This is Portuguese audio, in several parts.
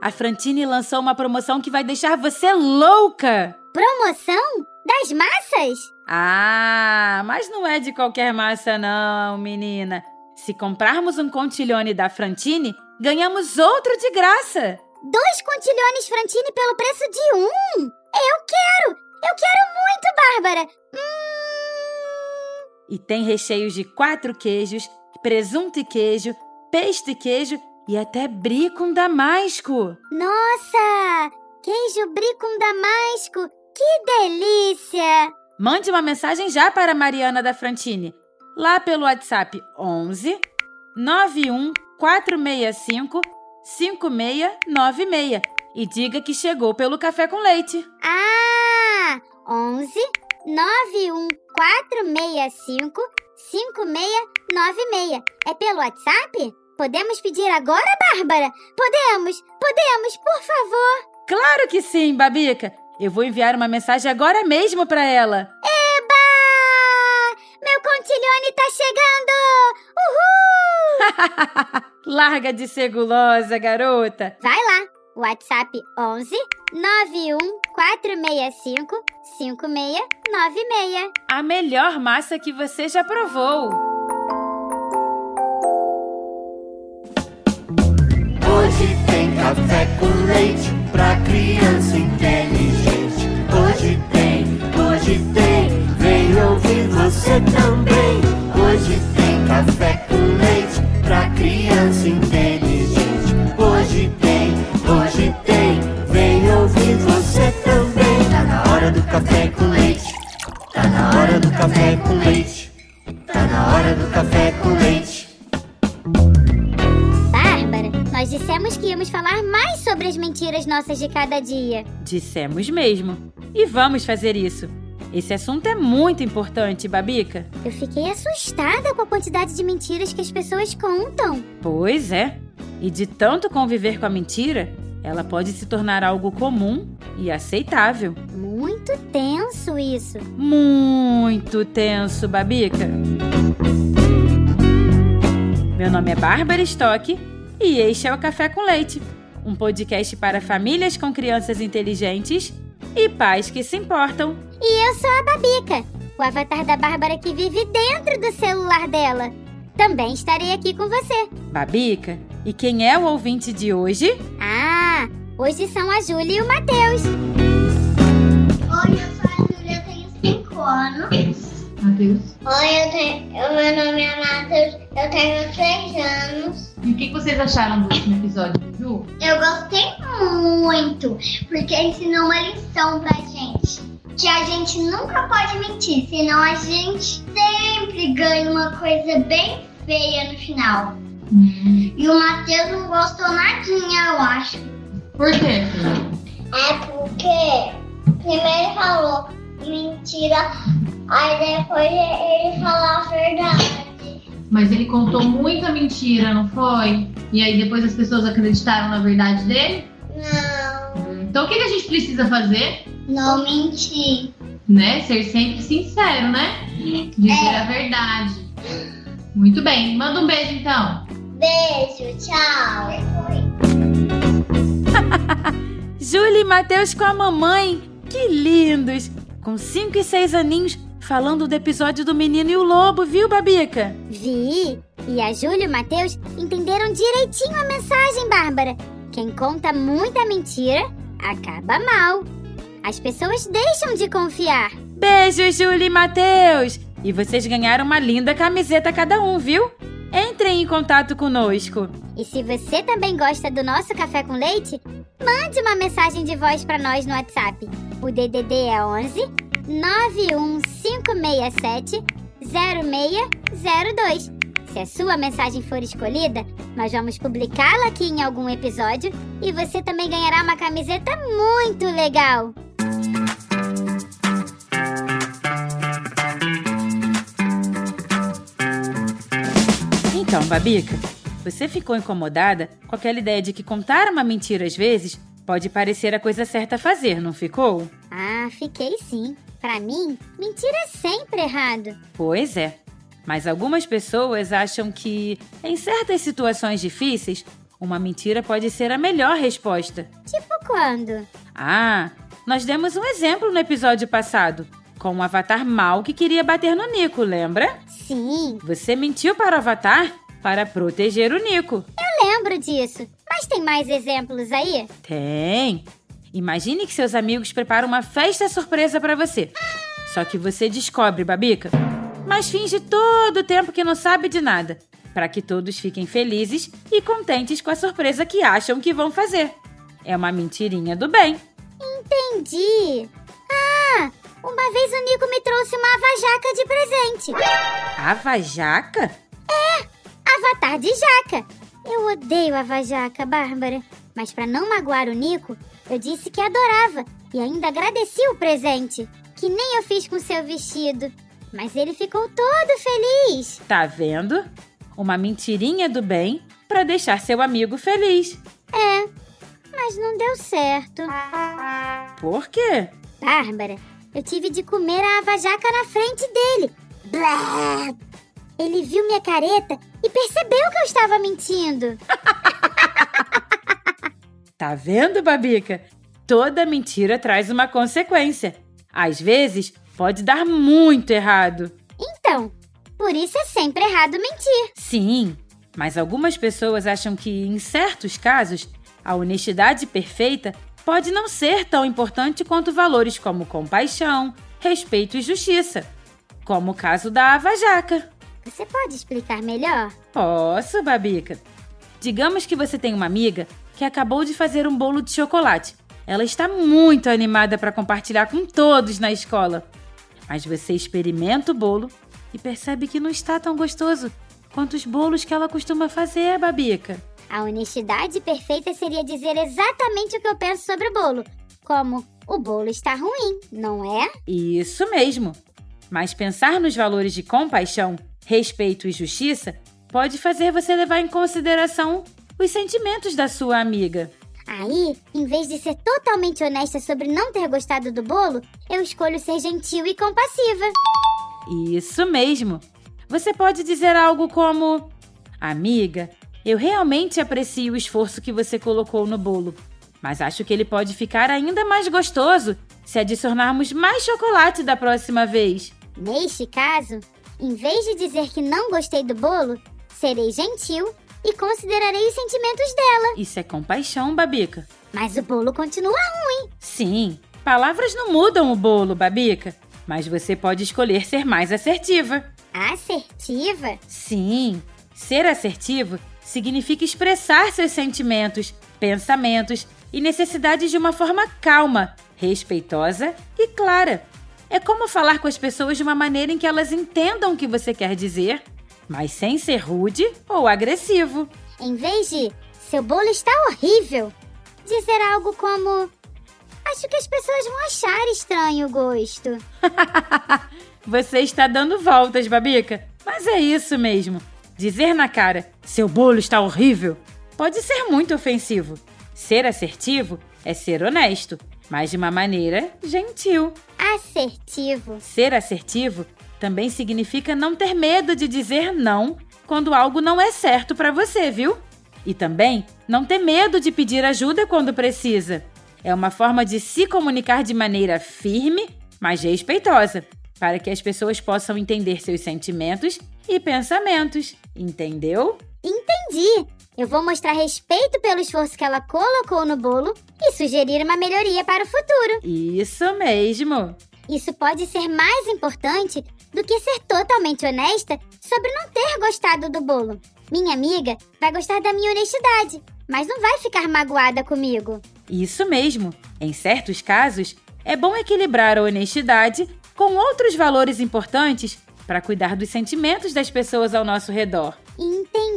A Frantini lançou uma promoção que vai deixar você louca! Promoção? Das massas? Ah, mas não é de qualquer massa não, menina. Se comprarmos um contiglione da Frantini, ganhamos outro de graça. Dois contilhones Frantini pelo preço de um? Eu quero! Eu quero muito, Bárbara! Hum... E tem recheios de quatro queijos, presunto e queijo, pesto e queijo e até brie com damasco. Nossa! Queijo brie com damasco! Que delícia! Mande uma mensagem já para a Mariana da Frantini, lá pelo WhatsApp 11 91 465 5696 e diga que chegou pelo café com leite. Ah! 11 91 465 5696. É pelo WhatsApp? Podemos pedir agora, Bárbara? Podemos, podemos, por favor. Claro que sim, Babica. Eu vou enviar uma mensagem agora mesmo para ela. Eba! Meu contilhone tá chegando! Uhul! Larga de ser gulosa, garota. Vai lá. WhatsApp 11 91 465 5696. A melhor massa que você já provou. Tem café com leite pra criança inteligente. Hoje tem, hoje tem, vem ouvir você também. Hoje tem café com leite pra criança inteligente. Nossas de cada dia. Dissemos mesmo. E vamos fazer isso. Esse assunto é muito importante, Babica. Eu fiquei assustada com a quantidade de mentiras que as pessoas contam. Pois é. E de tanto conviver com a mentira, ela pode se tornar algo comum e aceitável. Muito tenso isso. Muito tenso, Babica. Meu nome é Bárbara Stock e este é o Café com Leite, um podcast para famílias com crianças inteligentes e pais que se importam. E eu sou a Babica, o avatar da Bárbara que vive dentro do celular dela. Também estarei aqui com você. Babica, e quem é o ouvinte de hoje? Ah, hoje são a Júlia e o Matheus. Oi, eu sou a Júlia, eu tenho 5 anos. Matheus. Oi, eu tenho, meu nome é Matheus, eu tenho 3 anos. E o que vocês acharam do último episódio, Eu gostei muito, porque ensinou uma lição pra gente. Que a gente nunca pode mentir, senão a gente sempre ganha uma coisa bem feia no final. Hum. E o Matheus não gostou nadinha, eu acho. Por quê? É porque primeiro ele falou mentira, aí depois ele falou a verdade. Mas ele contou muita mentira, não foi? E aí depois as pessoas acreditaram na verdade dele? Não, Então o que que a gente precisa fazer? não menti. Né? Ser sempre sincero, né? Dizer É. a verdade. Muito bem. Manda um beijo então. Beijo, tchau. Júlia e Matheus com a mamãe. Que lindos! Com 5 e 6 aninhos, falando do episódio do Menino e o Lobo, viu, Babica? Vi! E a Júlia e o Matheus entenderam direitinho a mensagem, Bárbara. Quem conta muita mentira acaba mal. As pessoas deixam de confiar. Beijo, Júlia e Matheus! E vocês ganharam uma linda camiseta cada um, viu? Entrem em contato conosco. E se você também gosta do nosso café com leite, mande uma mensagem de voz para nós no WhatsApp. O DDD é 11 91567 0602. Se a sua mensagem for escolhida, nós vamos publicá-la aqui em algum episódio e você também ganhará uma camiseta muito legal. Então, Babica, você ficou incomodada com aquela ideia de que contar uma mentira às vezes pode parecer a coisa certa a fazer, não ficou? Ah, fiquei sim. Para mim, mentira é sempre errado. Pois é. Mas algumas pessoas acham que, em certas situações difíceis, uma mentira pode ser a melhor resposta. Tipo quando? Ah, nós demos um exemplo no episódio passado, com um avatar mau que queria bater no Nico, lembra? Sim, Você mentiu para o avatar para proteger o Nico. eu lembro disso. Mas tem mais exemplos aí? Tem! Imagine que seus amigos preparam uma festa surpresa para você. Só que você descobre, Babica, mas finge todo o tempo que não sabe de nada, para que todos fiquem felizes e contentes com a surpresa que acham que vão fazer. É uma mentirinha do bem. Entendi. Ah, uma vez o Nico me trouxe uma avajaca de presente. Ava jaca? Avatar de jaca. Eu odeio a vajaca, Bárbara. Mas pra não magoar o Nico, eu disse que adorava e ainda agradeci o presente, que nem eu fiz com seu vestido. Mas ele ficou todo feliz. Tá vendo? Uma mentirinha do bem para deixar seu amigo feliz. É, mas não deu certo. Por quê? Bárbara, eu tive de comer a avajaca na frente dele. Blá! Ele viu minha careta e percebeu que eu estava mentindo. Tá vendo, Babica? Toda mentira traz uma consequência. Às vezes, pode dar muito errado. Então, por isso é sempre errado mentir. Sim, mas algumas pessoas acham que, em certos casos, a honestidade perfeita pode não ser tão importante quanto valores como compaixão, respeito e justiça. Como o caso da avajaca. Você pode explicar melhor? Posso, Babica? Digamos que você tem uma amiga que acabou de fazer um bolo de chocolate. Ela está muito animada para compartilhar com todos na escola. Mas você experimenta o bolo e percebe que não está tão gostoso quanto os bolos que ela costuma fazer, Babica. A honestidade perfeita seria dizer exatamente o que eu penso sobre o bolo. Como, o bolo está ruim, não é? Isso mesmo. Mas pensar nos valores de compaixão, respeito e justiça pode fazer você levar em consideração os sentimentos da sua amiga. Aí, em vez de ser totalmente honesta sobre não ter gostado do bolo, eu escolho ser gentil e compassiva. Isso mesmo. Você pode dizer algo como: Amiga, eu realmente aprecio o esforço que você colocou no bolo, mas acho que ele pode ficar ainda mais gostoso se adicionarmos mais chocolate da próxima vez. Neste caso, em vez de dizer que não gostei do bolo, serei gentil e considerarei os sentimentos dela. Isso é compaixão, Babica. Mas o bolo continua ruim. Sim, palavras não mudam o bolo, Babica, mas você pode escolher ser mais assertiva. Assertiva? Sim, ser assertivo significa expressar seus sentimentos, pensamentos e necessidades de uma forma calma, respeitosa e clara. É como falar com as pessoas de uma maneira em que elas entendam o que você quer dizer, mas sem ser rude ou agressivo. Em vez de seu bolo está horrível, dizer algo como Acho que as pessoas vão achar estranho o gosto. Você está dando voltas, Babica. Mas é isso mesmo. Dizer na cara, seu bolo está horrível, pode ser muito ofensivo. Ser assertivo é ser honesto, mas de uma maneira gentil. Assertivo. Ser assertivo também significa não ter medo de dizer não quando algo não é certo para você, viu? E também não ter medo de pedir ajuda quando precisa. É uma forma de se comunicar de maneira firme, mas respeitosa, para que as pessoas possam entender seus sentimentos e pensamentos. Entendeu? Entendi. Eu vou mostrar respeito pelo esforço que ela colocou no bolo e sugerir uma melhoria para o futuro. Isso mesmo. Isso pode ser mais importante do que ser totalmente honesta sobre não ter gostado do bolo. Minha amiga vai gostar da minha honestidade, mas não vai ficar magoada comigo. Isso mesmo. Em certos casos, é bom equilibrar a honestidade com outros valores importantes para cuidar dos sentimentos das pessoas ao nosso redor.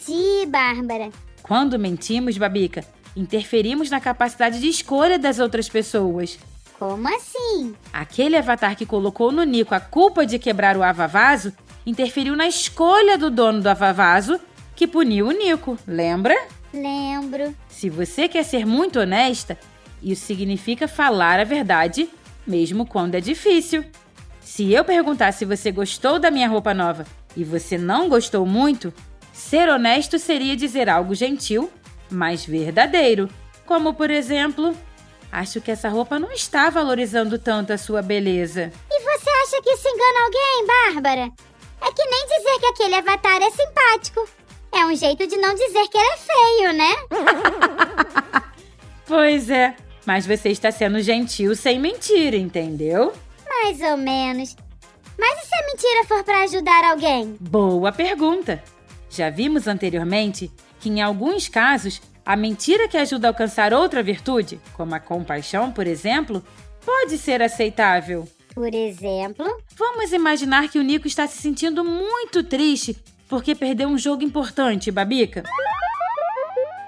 Entendi, Bárbara. Quando mentimos, Babica, interferimos na capacidade de escolha das outras pessoas. Como assim? Aquele avatar que colocou no Nico a culpa de quebrar o avavaso interferiu na escolha do dono do avavaso, que puniu o Nico, lembra? Lembro. Se você quer ser muito honesta, isso significa falar a verdade, mesmo quando é difícil. Se eu perguntar se você gostou da minha roupa nova e você não gostou muito, ser honesto seria dizer algo gentil mais verdadeiro. Como, por exemplo, acho que essa roupa não está valorizando tanto a sua beleza. E você acha que isso engana alguém, Bárbara? É que nem dizer que aquele avatar é simpático. É um jeito de não dizer que ele é feio, né? Pois é, mas você está sendo gentil sem mentir, entendeu? Mais ou menos. Mas e se a mentira for para ajudar alguém? Boa pergunta! Já vimos anteriormente que, em alguns casos, a mentira que ajuda a alcançar outra virtude, como a compaixão, por exemplo, pode ser aceitável. Por exemplo, Vamos imaginar que o Nico está se sentindo muito triste porque perdeu um jogo importante, Babica.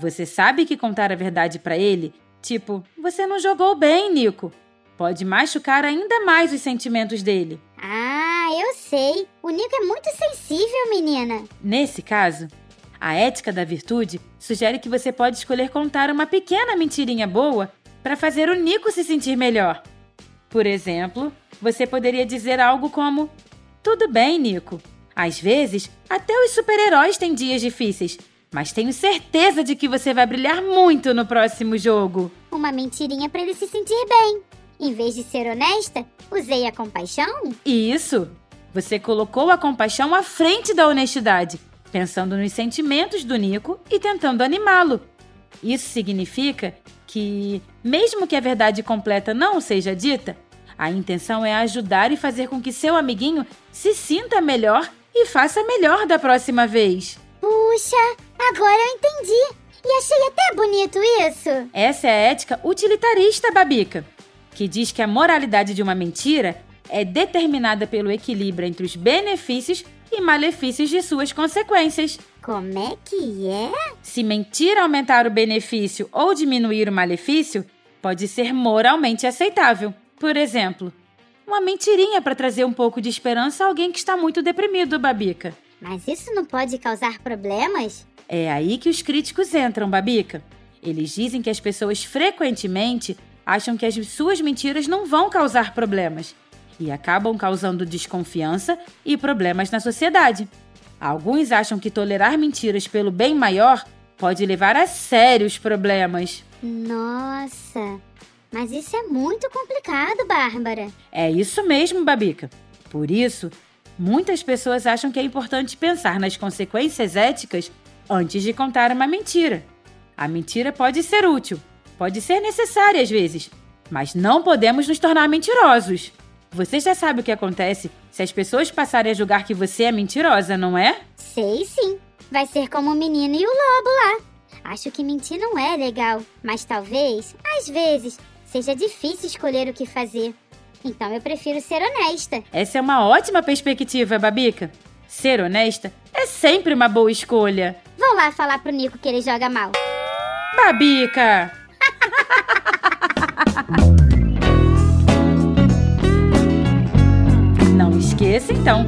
Você sabe que contar a verdade pra ele, tipo, você não jogou bem, Nico, pode machucar ainda mais os sentimentos dele. Ah, eu sei. O Nico é muito sensível, menina. Nesse caso, a ética da virtude sugere que você pode escolher contar uma pequena mentirinha boa para fazer o Nico se sentir melhor. Por exemplo, você poderia dizer algo como: Tudo bem, Nico. Às vezes, até os super-heróis têm dias difíceis, mas tenho certeza de que você vai brilhar muito no próximo jogo. Uma mentirinha para ele se sentir bem. Em vez de ser honesta, usei a compaixão? Isso! Você colocou a compaixão à frente da honestidade, pensando nos sentimentos do Nico e tentando animá-lo. Isso significa que, mesmo que a verdade completa não seja dita, a intenção é ajudar e fazer com que seu amiguinho se sinta melhor e faça melhor da próxima vez. Puxa, agora eu entendi. E achei até bonito isso. Essa é a ética utilitarista, Babica, que diz que a moralidade de uma mentira é determinada pelo equilíbrio entre os benefícios e malefícios de suas consequências. Como é que é? Se mentir aumentar o benefício ou diminuir o malefício, pode ser moralmente aceitável. Por exemplo, uma mentirinha para trazer um pouco de esperança a alguém que está muito deprimido, Babica. Mas isso não pode causar problemas? É aí que os críticos entram, Babica. Eles dizem que as pessoas frequentemente acham que as suas mentiras não vão causar problemas e acabam causando desconfiança e problemas na sociedade. Alguns acham que tolerar mentiras pelo bem maior pode levar a sérios problemas. Nossa, mas isso é muito complicado, Bárbara. É isso mesmo, Babica. Por isso, muitas pessoas acham que é importante pensar nas consequências éticas antes de contar uma mentira. A mentira pode ser útil, pode ser necessária às vezes, mas não podemos nos tornar mentirosos. Você já sabe o que acontece se as pessoas passarem a julgar que você é mentirosa, não é? Sei sim. Vai ser como o menino e o lobo lá. Acho que mentir não é legal, mas talvez, às vezes, seja difícil escolher o que fazer. Então eu prefiro ser honesta. Essa é uma ótima perspectiva, Babica. Ser honesta é sempre uma boa escolha. Vou lá falar pro Nico que ele joga mal. Babica! Não esqueça, então,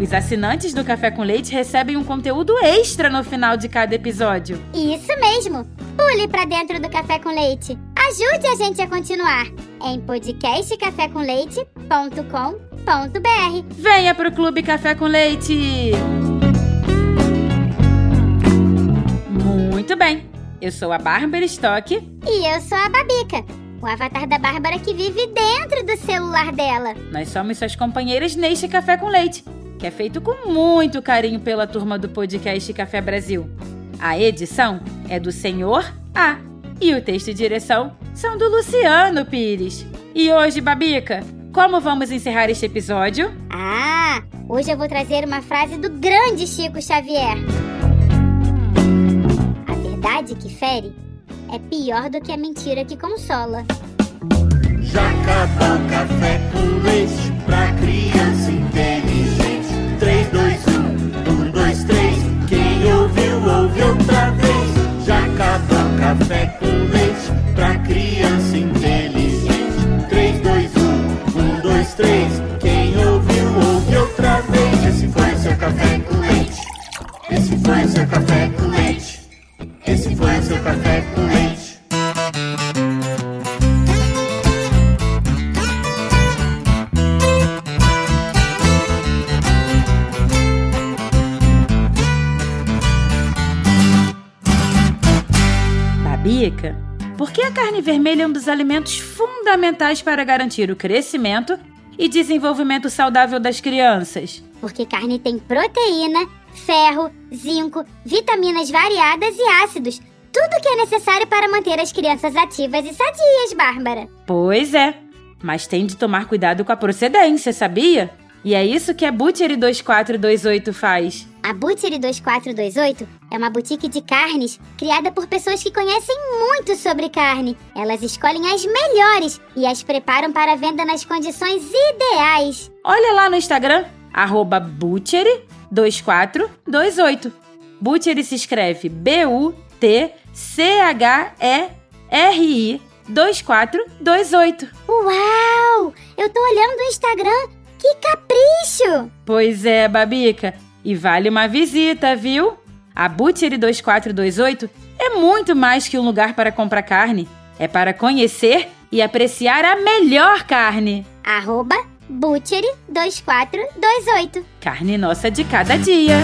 os assinantes do Café com Leite recebem um conteúdo extra no final de cada episódio. Isso mesmo. Pule pra dentro do Café com Leite. Ajude a gente a continuar em podcastcafécomleite.com.br. Venha pro Clube Café com Leite! Muito bem, eu sou a Bárbara Stock E eu sou a Babica, o avatar da Bárbara que vive dentro do celular dela. Nós somos suas companheiras neste Café com Leite, que é feito com muito carinho pela turma do podcast Café Brasil. A edição é do Senhor A e o texto e direção são do Luciano Pires. E hoje, Babica, como vamos encerrar este episódio? Ah, hoje eu vou trazer uma frase do grande Chico Xavier. A verdade que fere é pior do que a mentira que consola. Já acabou café com leite pra criança Por que a carne vermelha é um dos alimentos fundamentais para garantir o crescimento e desenvolvimento saudável das crianças? Porque carne tem proteína, ferro, zinco, vitaminas variadas e ácidos. Tudo que é necessário para manter as crianças ativas e sadias, Bárbara. Pois é, mas tem de tomar cuidado com a procedência, sabia? E é isso que a Butchery 2428 faz. A Butchery 2428 é uma boutique de carnes criada por pessoas que conhecem muito sobre carne. Elas escolhem as melhores e as preparam para venda nas condições ideais. Olha lá no Instagram, arroba Butchery 2428. Butchery se escreve B-U-T-C-H-E-R-I 2428. Uau! Eu tô olhando o Instagram que capricho! Pois é, Babica. E vale uma visita, viu? A Butchery 2428 é muito mais que um lugar para comprar carne. É para conhecer e apreciar a melhor carne. Arroba Butchery 2428. Carne nossa de cada dia.